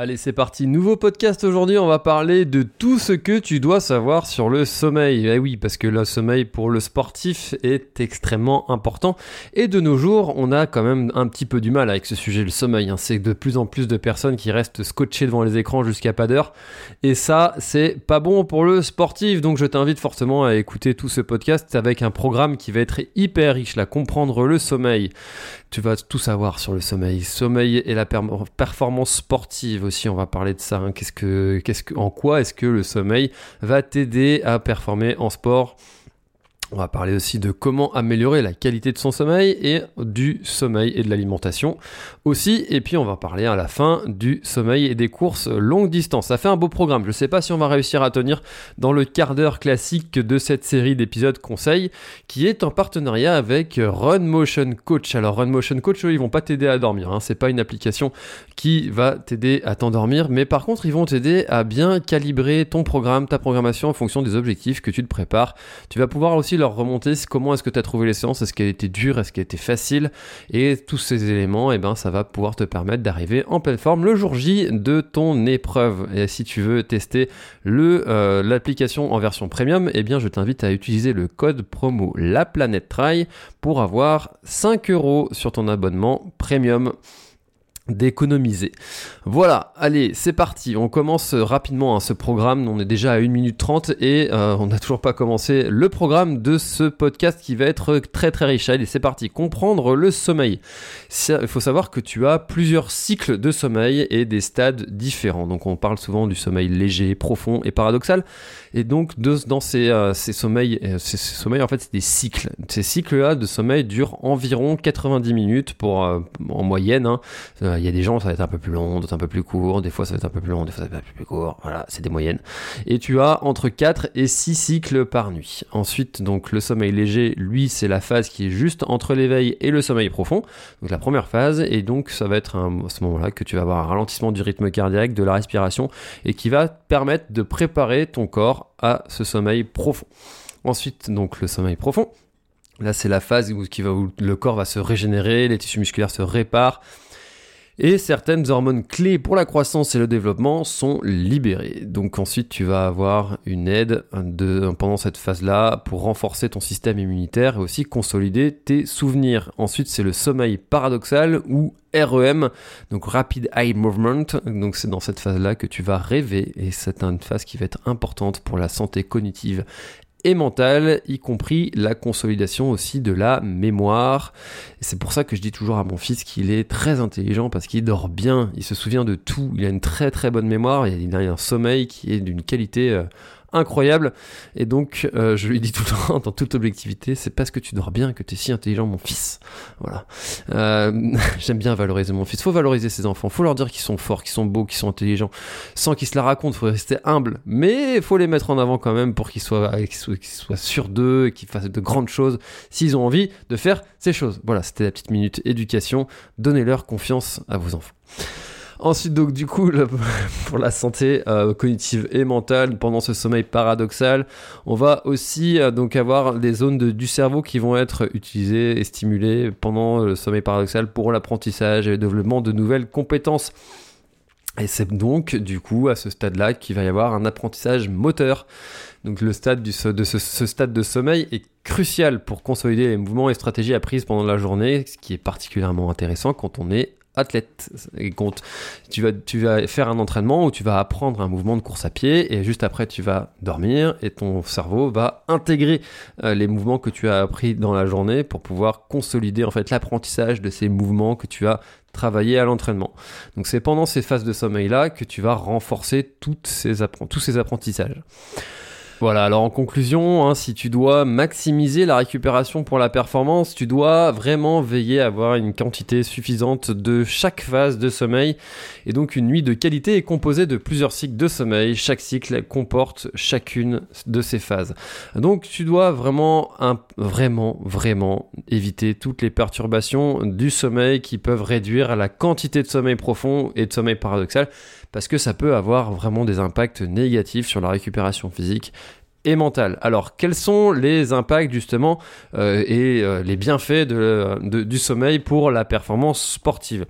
Allez, c'est parti. Nouveau podcast aujourd'hui. On va parler de tout ce que tu dois savoir sur le sommeil. Eh oui, parce que le sommeil pour le sportif est extrêmement important. Et de nos jours, on a quand même un petit peu du mal avec ce sujet, le sommeil. Hein. C'est de plus en plus de personnes qui restent scotchées devant les écrans jusqu'à pas d'heure. Et ça, c'est pas bon pour le sportif. Donc, je t'invite fortement à écouter tout ce podcast avec un programme qui va être hyper riche, là, comprendre le sommeil. Tu vas tout savoir sur le sommeil. Sommeil et la performance sportive aussi, on va parler de ça. Hein. En quoi est-ce que le sommeil va t'aider à performer en sport? On va parler aussi de comment améliorer la qualité de son sommeil et du sommeil et de l'alimentation aussi. Et puis on va parler à la fin du sommeil et des courses longue distance. Ça fait un beau programme. Je ne sais pas si on va réussir à tenir dans le quart d'heure classique de cette série d'épisodes conseils qui est en partenariat avec Run Motion Coach. Alors Run Motion Coach, eux, ils vont pas t'aider à dormir. Hein. C'est pas une application qui va t'aider à t'endormir, mais par contre ils vont t'aider à bien calibrer ton programme, ta programmation en fonction des objectifs que tu te prépares. Tu vas pouvoir aussi leur remonter comment est-ce que tu as trouvé les séances, est-ce qu'elle était dure, est-ce qu'elle était facile, et tous ces éléments, et eh ben, ça va pouvoir te permettre d'arriver en pleine forme le jour J de ton épreuve. Et si tu veux tester le euh, l'application en version premium, eh bien, je t'invite à utiliser le code promo La Planète pour avoir 5 euros sur ton abonnement premium d'économiser. Voilà, allez, c'est parti. On commence rapidement hein, ce programme. On est déjà à 1 minute 30 et euh, on n'a toujours pas commencé le programme de ce podcast qui va être très très riche. Allez, c'est parti. Comprendre le sommeil. Il faut savoir que tu as plusieurs cycles de sommeil et des stades différents. Donc on parle souvent du sommeil léger, profond et paradoxal. Et donc dans ces, euh, sommeils, euh, ces, sommeils en fait c'est des cycles. Ces cycles-là de sommeil durent environ 90 minutes pour en moyenne. Hein il y a des gens, ça va être un peu plus long, d'autres un peu plus court, des fois ça va être un peu plus long, des fois ça va être un peu plus court, voilà, c'est des moyennes. Et tu as entre 4 et 6 cycles par nuit. Ensuite, donc le sommeil léger, lui, c'est la phase qui est juste entre l'éveil et le sommeil profond, donc la première phase, et donc ça va être à ce moment-là que tu vas avoir un ralentissement du rythme cardiaque, de la respiration, et qui va permettre de préparer ton corps à ce sommeil profond. Ensuite, donc le sommeil profond. Là, c'est la phase qui où le corps va se régénérer, les tissus musculaires se réparent, et certaines hormones clés pour la croissance et le développement sont libérées. Donc ensuite tu vas avoir une aide de, pendant cette phase-là pour renforcer ton système immunitaire et aussi consolider tes souvenirs. Ensuite c'est le sommeil paradoxal ou REM, donc Rapid Eye Movement. Donc c'est dans cette phase-là que tu vas rêver et c'est une phase qui va être importante pour la santé cognitive et mentale, y compris la consolidation aussi de la mémoire. C'est pour ça que je dis toujours à mon fils qu'il est très intelligent parce qu'il dort bien, il se souvient de tout, il a une très très bonne mémoire, il a un sommeil qui est d'une qualité euh, incroyable. Et donc, euh, je lui dis tout le temps, dans toute objectivité, c'est parce que tu dors bien que tu es si intelligent, mon fils. Voilà. Euh, j'aime bien valoriser mon fils. Faut valoriser ses enfants. Faut leur dire qu'ils sont forts, qu'ils sont beaux, qu'ils sont intelligents, sans qu'ils se la racontent. Faut rester humble, mais faut les mettre en avant quand même pour qu'ils soient, qu'ils soient, sûrs d'eux et qu'ils fassent de grandes choses s'ils ont envie de faire ces choses. Voilà, c'était la petite minute éducation. Donnez-leur confiance à vos enfants. Ensuite, donc, du coup, pour la santé euh, cognitive et mentale, pendant ce sommeil paradoxal, on va aussi euh, donc avoir des zones du cerveau qui vont être utilisées et stimulées pendant le sommeil paradoxal pour l'apprentissage et le développement de nouvelles compétences. Et c'est donc du coup à ce stade-là qu'il va y avoir un apprentissage moteur. Donc le stade de ce, ce, stade de sommeil est crucial pour consolider les mouvements et stratégies apprises pendant la journée, ce qui est particulièrement intéressant quand on est athlète. Compte, tu vas, tu vas faire un entraînement où tu vas apprendre un mouvement de course à pied et juste après tu vas dormir et ton cerveau va intégrer euh, les mouvements que tu as appris dans la journée pour pouvoir consolider en fait l'apprentissage de ces mouvements que tu as travaillé à l'entraînement. Donc c'est pendant ces phases de sommeil là que tu vas renforcer ces tous ces apprentissages. Voilà, alors en conclusion, hein, si tu dois maximiser la récupération pour la performance, tu dois vraiment veiller à avoir une quantité suffisante de chaque phase de sommeil. Et donc une nuit de qualité est composée de plusieurs cycles de sommeil. Chaque cycle comporte chacune de ces phases. Donc tu dois vraiment, vraiment, vraiment éviter toutes les perturbations du sommeil qui peuvent réduire la quantité de sommeil profond et de sommeil paradoxal parce que ça peut avoir vraiment des impacts négatifs sur la récupération physique et mentale. Alors, quels sont les impacts justement euh, et euh, les bienfaits du sommeil pour la performance sportive?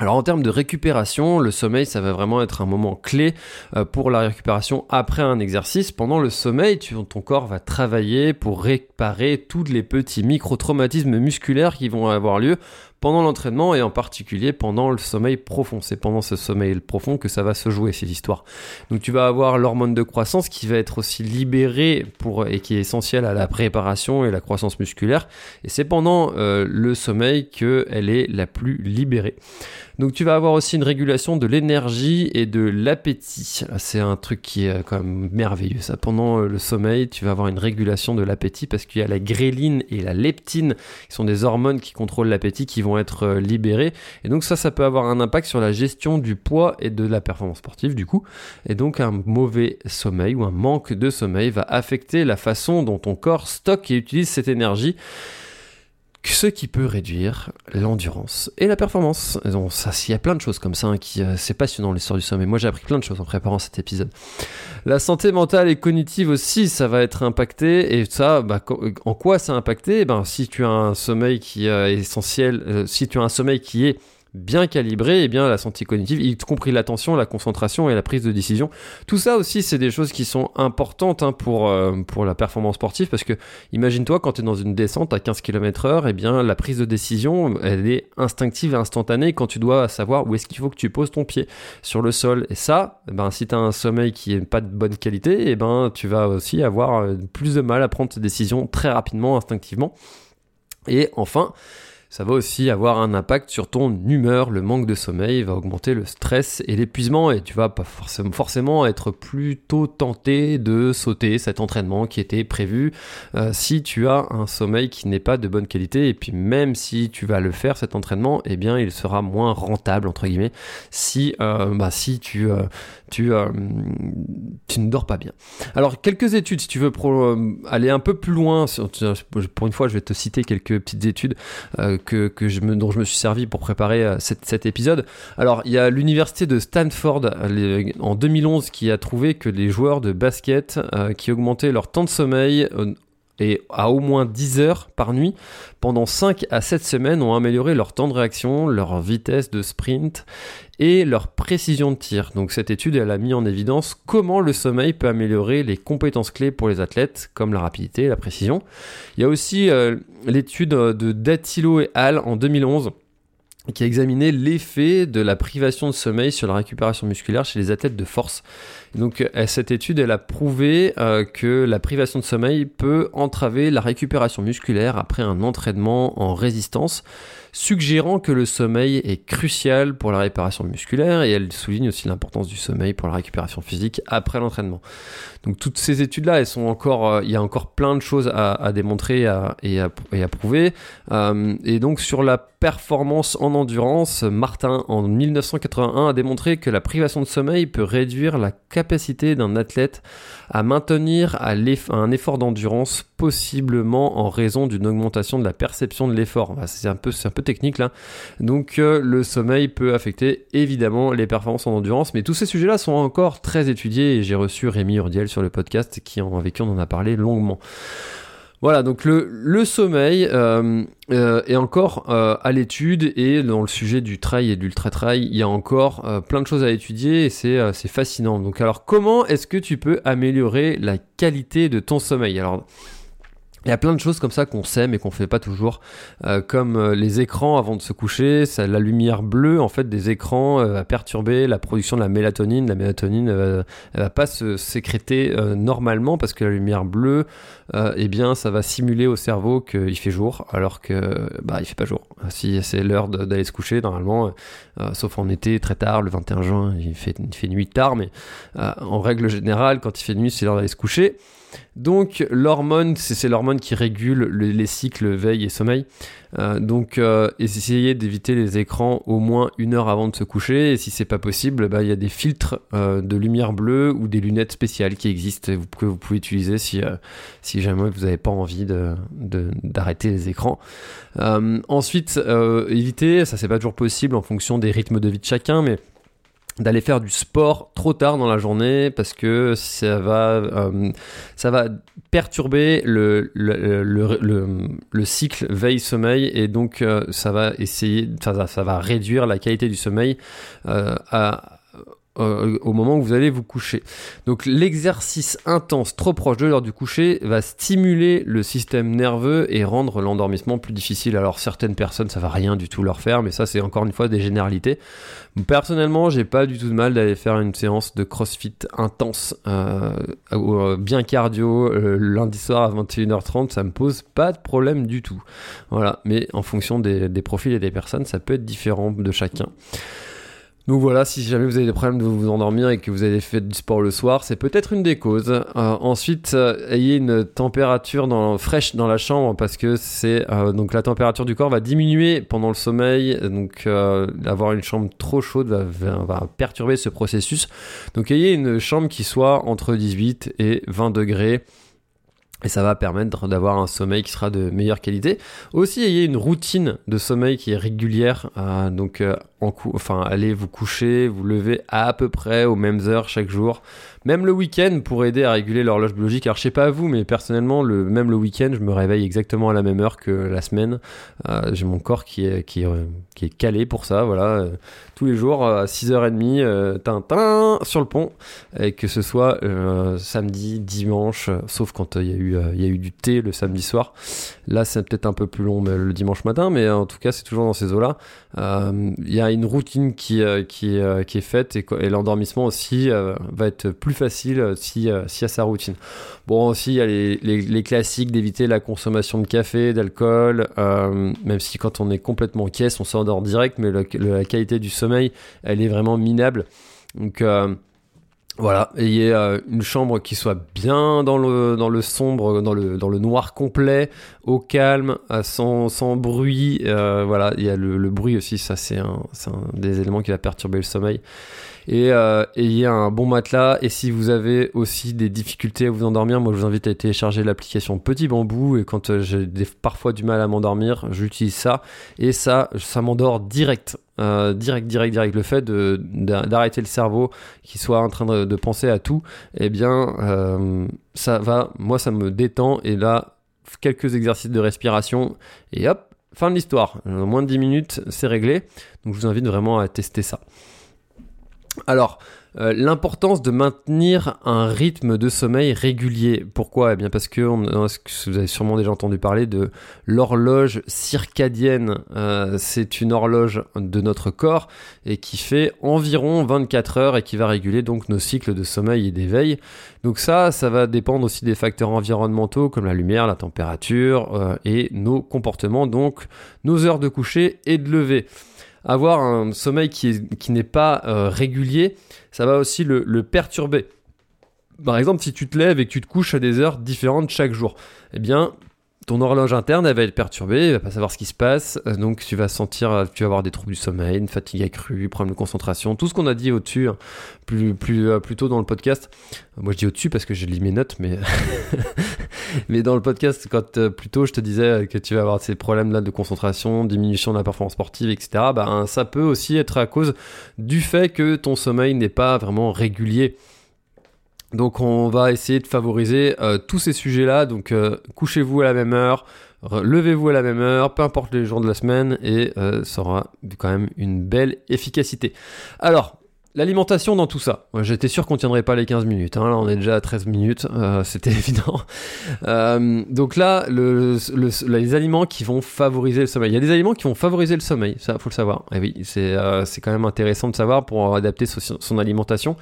Alors en termes de récupération, le sommeil, ça va vraiment être un moment clé euh, pour la récupération après un exercice. Pendant le sommeil, ton corps va travailler pour réparer tous les petits micro-traumatismes musculaires qui vont avoir lieu pendant l'entraînement et en particulier pendant le sommeil profond. C'est pendant ce sommeil profond que ça va se jouer ces histoires. Donc tu vas avoir l'hormone de croissance qui va être aussi libérée pour et qui est essentielle à la préparation et la croissance musculaire. Et c'est pendant euh, le sommeil qu'elle est la plus libérée. Donc tu vas avoir aussi une régulation de l'énergie et de l'appétit. C'est un truc qui est quand même merveilleux. Ça, pendant le sommeil, tu vas avoir une régulation de l'appétit parce qu'il y a la gréline et la leptine qui sont des hormones qui contrôlent l'appétit qui vont être euh, libérés. Et donc ça, ça peut avoir un impact sur la gestion du poids et de la performance sportive du coup. Et donc un mauvais sommeil ou un manque de sommeil va affecter la façon dont ton corps stocke et utilise cette énergie ce qui peut réduire l'endurance et la performance. Donc ça, il y a plein de choses comme ça hein, qui euh, c'est passionnant l'histoire du sommeil. Moi, j'ai appris plein de choses en préparant cet épisode. La santé mentale et cognitive aussi, ça va être impacté et ça, bah, en quoi ça a impacté? Eh Ben, si tu as un sommeil qui euh, est essentiel, euh, si tu as un sommeil qui est bien calibré, et eh bien la santé cognitive, y compris l'attention, la concentration et la prise de décision. Tout ça aussi, c'est des choses qui sont importantes hein, pour, euh, pour la performance sportive, parce que imagine-toi quand tu es dans une descente à 15 km heure, eh bien la prise de décision, elle est instinctive et instantanée quand tu dois savoir où est-ce qu'il faut que tu poses ton pied sur le sol. Et ça, eh ben, si tu as un sommeil qui est pas de bonne qualité, et ben, tu vas aussi avoir euh, plus de mal à prendre tes décisions très rapidement, instinctivement. Et enfin, ça va aussi avoir un impact sur ton humeur. Le manque de sommeil va augmenter le stress et l'épuisement et tu vas pas forcément, être plutôt tenté de sauter cet entraînement qui était prévu euh, si tu as un sommeil qui n'est pas de bonne qualité et puis même si tu vas le faire cet entraînement, eh bien il sera moins rentable entre guillemets si euh, bah, si euh, tu ne dors pas bien. Alors quelques études si tu veux aller un peu plus loin pour une fois je vais te citer quelques petites études que, dont je me suis servi pour préparer euh, cet épisode. Alors, il y a l'université de Stanford en 2011 qui a trouvé que les joueurs de basket euh, qui augmentaient leur temps de sommeil euh, et à au moins 10 heures par nuit pendant 5 à 7 semaines ont amélioré leur temps de réaction, leur vitesse de sprint et leur précision de tir. Donc cette étude elle a mis en évidence comment le sommeil peut améliorer les compétences clés pour les athlètes comme la rapidité et la précision. Il y a aussi euh, l'étude de Datilo et Al en 2011 qui a examiné l'effet de la privation de sommeil sur la récupération musculaire chez les athlètes de force. Donc euh, cette étude, elle a prouvé euh, que la privation de sommeil peut entraver la récupération musculaire après un entraînement en résistance suggérant que le sommeil est crucial pour la réparation musculaire et elle souligne aussi l'importance du sommeil pour la récupération physique après l'entraînement. Donc toutes ces études-là, elles sont encore, euh, il y a encore plein de choses à, démontrer et, à, prouver. Et donc sur la performance en endurance, Martin en 1981 a démontré que la privation de sommeil peut réduire la capacité d'un athlète à maintenir un effort d'endurance possiblement en raison d'une augmentation de la perception de l'effort. C'est un peu, c'est un peu technique là. Donc euh, le sommeil peut affecter évidemment les performances en endurance, mais tous ces sujets-là sont encore très étudiés et j'ai reçu Rémi Urdiel sur le podcast qui en, avec qui on en a parlé longuement. Voilà, donc le, sommeil euh, euh, est encore à l'étude et dans le sujet du trail et de l'ultra-trail, il y a encore plein de choses à étudier et c'est fascinant. Donc alors comment est-ce que tu peux améliorer la qualité de ton sommeil? Alors Il y a plein de choses comme ça qu'on sait mais qu'on fait pas toujours, euh, comme euh, les écrans avant de se coucher. La lumière bleue en fait des écrans euh, va perturber la production de la mélatonine. La mélatonine elle va pas se sécréter normalement parce que la lumière bleue, eh bien, ça va simuler au cerveau qu'il fait jour alors que bah il fait pas jour. Si c'est l'heure d'aller se coucher normalement, sauf en été très tard, le 21 juin, il fait, il fait nuit tard, mais en règle générale, quand il fait nuit, c'est l'heure d'aller se coucher. Donc l'hormone, c'est l'hormone qui régule les cycles veille et sommeil. Euh, donc euh, essayez d'éviter les écrans au moins une heure avant de se coucher. Et si c'est pas possible, bah, il y a des filtres euh, de lumière bleue ou des lunettes spéciales qui existent que vous pouvez utiliser si, jamais vous n'avez pas envie d'arrêter les écrans. ensuite, évitez, ça c'est pas toujours possible en fonction des rythmes de vie de chacun, mais d'aller faire du sport trop tard dans la journée parce que ça va, euh, ça va perturber le, le, le, le cycle veille-sommeil et donc euh, ça va essayer, ça, ça, va réduire la qualité du sommeil euh, à euh, au moment où vous allez vous coucher. Donc l'exercice intense trop proche de l'heure du coucher va stimuler le système nerveux et rendre l'endormissement plus difficile. Alors certaines personnes ça va rien du tout leur faire, mais ça c'est encore une fois des généralités. Personnellement j'ai pas du tout de mal d'aller faire une séance de CrossFit intense, euh, euh bien cardio, lundi soir à 21h30, ça me pose pas de problème du tout. Mais en fonction des profils et des personnes ça peut être différent de chacun. Donc voilà, si jamais vous avez des problèmes de vous endormir et que vous avez fait du sport le soir, c'est peut-être une des causes. Euh, ensuite, euh, ayez une température fraîche dans la chambre parce que c'est euh, donc la température du corps va diminuer pendant le sommeil. Donc avoir une chambre trop chaude va, perturber ce processus. Donc ayez une chambre qui soit entre 18 et 20 degrés et ça va permettre d'avoir un sommeil qui sera de meilleure qualité. Aussi, ayez une routine de sommeil qui est régulière. Donc, en enfin, allez vous coucher, vous lever à peu près aux mêmes heures chaque jour. Même le week-end pour aider à réguler l'horloge biologique. Alors je sais pas vous, mais personnellement, le, même le week-end, je me réveille exactement à la même heure que la semaine. Euh, j'ai mon corps qui est, qui, est, est calé pour ça, voilà. Euh, tous les jours à 6h30, euh, tintin sur le pont. Et que ce soit euh, samedi, dimanche, sauf quand il y, a eu, y a eu du thé le samedi soir. Là, c'est peut-être un peu plus long mais le dimanche matin, mais en tout cas, c'est toujours dans ces eaux-là. Il y a une routine qui, qui, qui est faite et, l'endormissement aussi va être plus facile euh, si, euh, si à sa routine. Bon, aussi, il y a les, les, classiques d'éviter la consommation de café, d'alcool, euh, même si quand on est complètement en caisse, on s'endort direct, mais la qualité du sommeil, elle est vraiment minable. Donc, voilà, ayez une chambre qui soit bien dans le, dans le sombre, dans le, dans le noir complet, au calme, sans, sans bruit. voilà, il y a le, le bruit aussi, ça c'est un, un, des éléments qui va perturber le sommeil et euh, ayez un bon matelas. Et si vous avez aussi des difficultés à vous endormir, moi je vous invite à télécharger l'application Petit Bambou. Et quand euh, j'ai parfois du mal à m'endormir, j'utilise ça. Et ça, ça m'endort direct. Euh, direct, direct, direct. Le fait d'arrêter le cerveau qui soit en train de, penser à tout, eh bien, euh, ça va, moi ça me détend. Et là, quelques exercices de respiration et hop, fin de l'histoire. En moins de 10 minutes, c'est réglé. Donc je vous invite vraiment à tester ça. Alors, euh, l'importance de maintenir un rythme de sommeil régulier. Pourquoi? Eh bien parce que vous avez sûrement déjà entendu parler de l'horloge circadienne. Euh, c'est une horloge de notre corps et qui fait environ 24 heures et qui va réguler donc nos cycles de sommeil et d'éveil. Donc ça, ça va dépendre aussi des facteurs environnementaux comme la lumière, la température euh, et nos comportements, donc nos heures de coucher et de lever avoir un sommeil qui, n'est pas euh, régulier, ça va aussi le, le, perturber. Par exemple, si tu te lèves et que tu te couches à des heures différentes chaque jour, eh bien, ton horloge interne elle va être perturbée, elle va pas savoir ce qui se passe, euh, donc tu vas sentir, euh, tu vas avoir des troubles du sommeil, une fatigue accrue, problème de concentration, tout ce qu'on a dit au-dessus, hein, plus, plus, euh, plus tôt dans le podcast. Moi je dis au-dessus parce que j'ai lis mes notes, mais, mais dans le podcast, quand plus tôt je te disais que tu vas avoir ces problèmes-là de concentration, diminution de la performance sportive, etc., ben, ça peut aussi être à cause du fait que ton sommeil n'est pas vraiment régulier. Donc on va essayer de favoriser euh, tous ces sujets-là. Donc euh, couchez-vous à la même heure, levez-vous à la même heure, peu importe les jours de la semaine, et euh, ça aura quand même une belle efficacité. Alors, L'alimentation dans tout ça. J'étais sûr qu'on tiendrait pas les 15 minutes. Hein. Là, on est déjà à 13 minutes. Euh, c'était évident. Euh, donc là, le, les aliments qui vont favoriser le sommeil. Il y a des aliments qui vont favoriser le sommeil. Ça, faut le savoir. Et oui, c'est euh, quand même intéressant de savoir pour adapter son, son alimentation.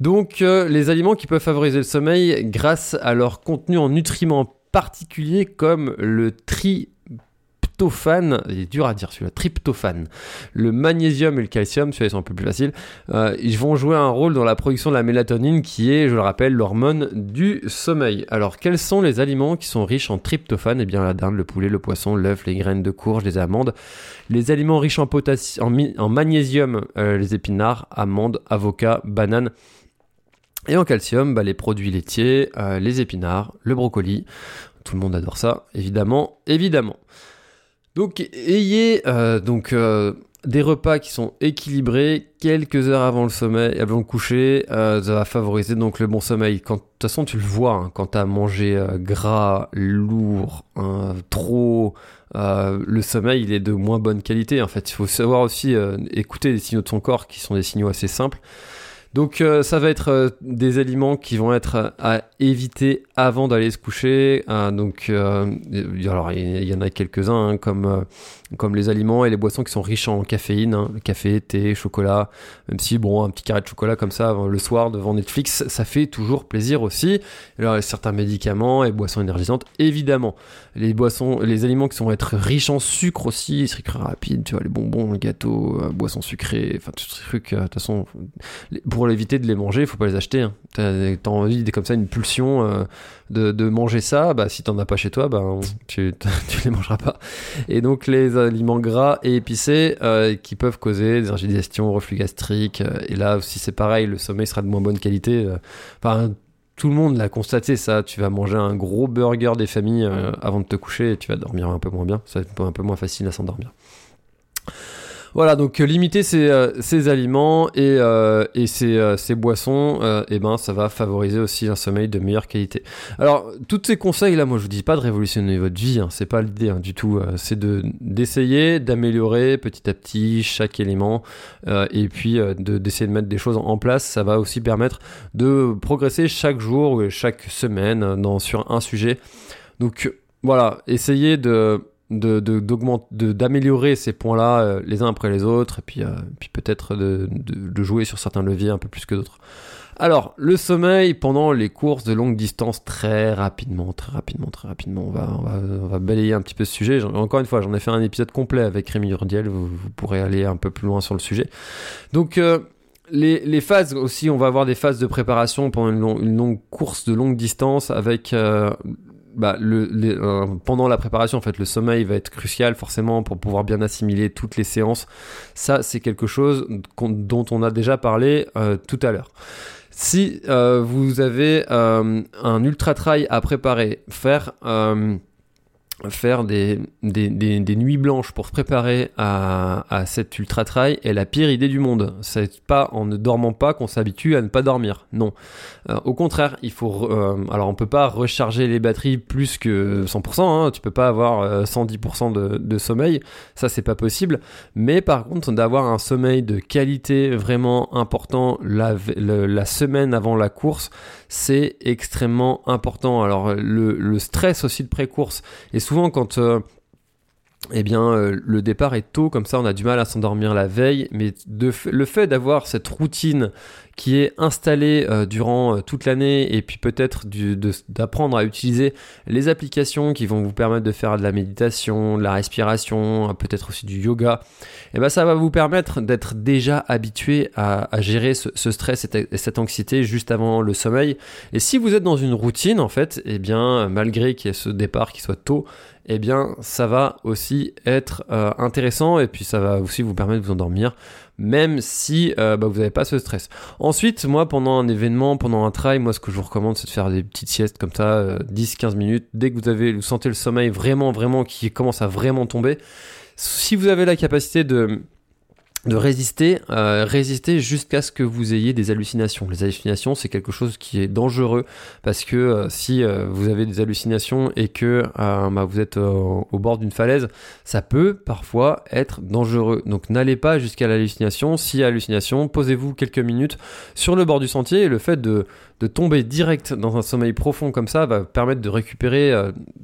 Donc, euh, les aliments qui peuvent favoriser le sommeil grâce à leur contenu en nutriments particuliers comme le tri tryptophane, il est dur à dire celui-là, tryptophane, le magnésium et le calcium, celui-là ils sont un peu plus faciles, euh, ils vont jouer un rôle dans la production de la mélatonine qui est, je le rappelle, l'hormone du sommeil. Alors quels sont les aliments qui sont riches en tryptophane? Eh bien la dinde, le poulet, le poisson, l'œuf, les graines de courge, les amandes. Les aliments riches en, en, en magnésium, euh, les épinards, amandes, avocats, bananes. Et en calcium, bah, les produits laitiers, euh, les épinards, le brocoli. Tout le monde adore ça, évidemment, évidemment. Donc ayez euh, euh, des repas qui sont équilibrés quelques heures avant le sommeil, avant le coucher, euh, ça va favoriser donc le bon sommeil. Quand, de toute façon, tu le vois hein, quand t'as mangé gras, lourd, hein, trop. le sommeil, il est de moins bonne qualité. En fait, il faut savoir aussi écouter les signaux de son corps, qui sont des signaux assez simples. Donc euh, ça va être euh, des aliments qui vont être euh, à éviter avant d'aller se coucher. donc alors il y, en a quelques-uns hein, comme comme les aliments et les boissons qui sont riches en caféine, hein. café, thé, chocolat. Même si bon un petit carré de chocolat comme ça le soir devant Netflix, ça fait toujours plaisir aussi. Alors certains médicaments et boissons énergisantes évidemment. Les boissons, les aliments qui vont être riches en sucre aussi, sucre rapide, tu vois les bonbons, le gâteau, boissons sucrées, enfin tous ces trucs. De toute façon pour éviter de les manger, il faut pas les acheter. Hein. T'as as envie, comme ça, une pulsion euh, de, manger ça, bah, si t'en as pas chez toi, bah, tu, tu les mangeras pas. Et donc les aliments gras et épicés euh, qui peuvent causer des indigestions, reflux gastrique. Euh, et là aussi c'est pareil, le sommeil sera de moins bonne qualité. Enfin, tout le monde l'a constaté ça. Tu vas manger un gros burger des familles avant de te coucher et tu vas dormir un peu moins bien. Ça va être un peu moins facile à s'endormir. Voilà, donc euh, limiter ces, euh, aliments et, euh, et ces, boissons, et eh ben, ça va favoriser aussi un sommeil de meilleure qualité. Alors, tous ces conseils-là, moi je vous dis pas de révolutionner votre vie, hein, c'est pas l'idée hein, du tout. c'est de d'essayer d'améliorer petit à petit chaque élément et puis de, d'essayer de mettre des choses en place. Ça va aussi permettre de progresser chaque jour ou chaque semaine sur un sujet. Donc voilà, essayez de d'améliorer ces points-là euh, les uns après les autres, et puis, euh, puis peut-être de, jouer sur certains leviers un peu plus que d'autres. Alors, le sommeil pendant les courses de longue distance, très rapidement, très rapidement, très rapidement. On va, on va, balayer un petit peu ce sujet. Encore une fois, j'en ai fait un épisode complet avec Rémi Urdiel, vous, pourrez aller un peu plus loin sur le sujet. Donc, euh, les, phases aussi, on va avoir des phases de préparation pendant une, longue course de longue distance avec bah, le, euh, pendant la préparation, en fait, le sommeil va être crucial forcément pour pouvoir bien assimiler toutes les séances. Ça, c'est quelque chose dont on a déjà parlé euh, tout à l'heure. Si euh, vous avez un ultra trail à préparer, faire faire des, des, des, nuits blanches pour se préparer à, à cet ultra trail est la pire idée du monde. C'est pas en ne dormant pas qu'on s'habitue à ne pas dormir. Non. Euh, au contraire, il faut. Euh, alors, on peut pas recharger les batteries plus que 100%. Hein, tu peux pas avoir 110% euh, de, de, sommeil. Ça, c'est pas possible. Mais par contre, d'avoir un sommeil de qualité vraiment important la, la semaine avant la course, c'est extrêmement important. Alors, le, le stress aussi de pré-course est souvent quand euh, eh bien, euh, le départ est tôt, comme ça on a du mal à s'endormir la veille, mais le fait d'avoir cette routine qui est installée euh, durant euh, toute l'année et puis peut-être d'apprendre à utiliser les applications qui vont vous permettre de faire de la méditation, de la respiration, peut-être aussi du yoga, eh ben ça va vous permettre d'être déjà habitué à, gérer ce, stress et cette anxiété juste avant le sommeil. Et si vous êtes dans une routine, en fait, eh bien, malgré qu'il y ait ce départ qui soit tôt, eh bien ça va aussi être euh, intéressant et puis ça va aussi vous permettre de vous endormir même si euh, bah, vous n'avez pas ce stress. Ensuite, moi pendant un événement, pendant un trail, moi ce que je vous recommande c'est de faire des petites siestes comme ça, 10-15 euh, minutes, dès que vous avez, vous sentez le sommeil vraiment vraiment qui commence à vraiment tomber. Si vous avez la capacité de de résister, euh, résister jusqu'à ce que vous ayez des hallucinations. Les hallucinations, c'est quelque chose qui est dangereux parce que euh, si euh, vous avez des hallucinations et que bah, vous êtes au bord d'une falaise, ça peut parfois être dangereux. Donc n'allez pas jusqu'à l'hallucination. Si y a hallucination, posez-vous quelques minutes sur le bord du sentier et le fait de de tomber direct dans un sommeil profond comme ça va permettre de récupérer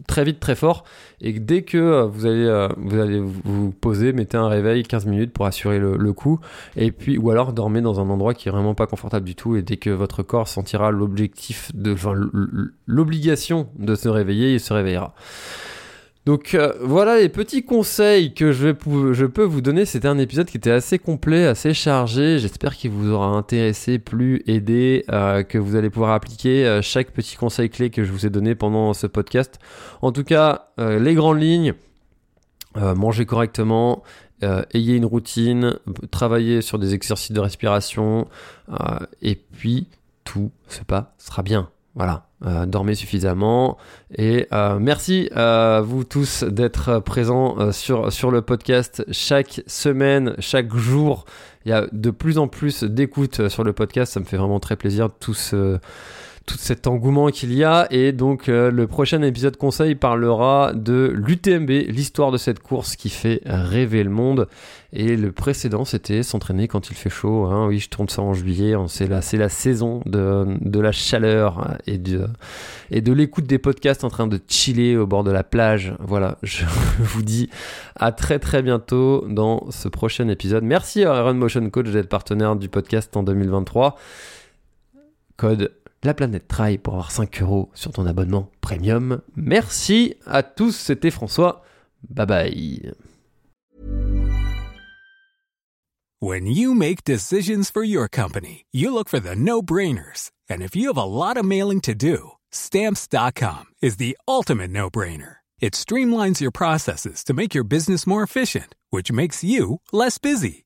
très vite, très fort. Et dès que euh, vous, allez, euh, vous allez vous poser, mettez un réveil 15 minutes pour assurer le, coup. Et puis, ou alors dormez dans un endroit qui est vraiment pas confortable du tout. Et dès que votre corps sentira l'objectif de, l'obligation de se réveiller, il se réveillera. Donc euh, voilà les petits conseils que je, je peux vous donner. C'était un épisode qui était assez complet, assez chargé. J'espère qu'il vous aura intéressé, plu, aidé, euh, que vous allez pouvoir appliquer euh, chaque petit conseil clé que je vous ai donné pendant ce podcast. En tout cas, les grandes lignes, mangez correctement, ayez une routine, travaillez sur des exercices de respiration, et puis tout se passera bien. Voilà, euh, dormez suffisamment. Et euh, merci à vous tous d'être présents euh, sur, sur le podcast chaque semaine, chaque jour. Il y a de plus en plus d'écoute sur le podcast. Ça me fait vraiment très plaisir. Tout ce tout cet engouement qu'il y a. Et donc, euh, le prochain épisode conseil parlera de l'UTMB, l'histoire de cette course qui fait rêver le monde. Et le précédent, c'était s'entraîner quand il fait chaud. Hein. Oui, je tourne ça en juillet. C'est la, saison de, la chaleur et de, et de l'écoute des podcasts en train de chiller au bord de la plage. Voilà, je vous dis à très très bientôt dans ce prochain épisode. Merci à Iron Motion Coach d'être partenaire du podcast en 2023. Code la planète Trail pour avoir 5 euros sur ton abonnement premium. Merci à tous, c'était François. Bye bye. When you make decisions for your company, you look for the no-brainers. And if you have a lot of mailing to do, stamps.com is the ultimate no-brainer. It streamlines your processes to make your business more efficient, which makes you less busy.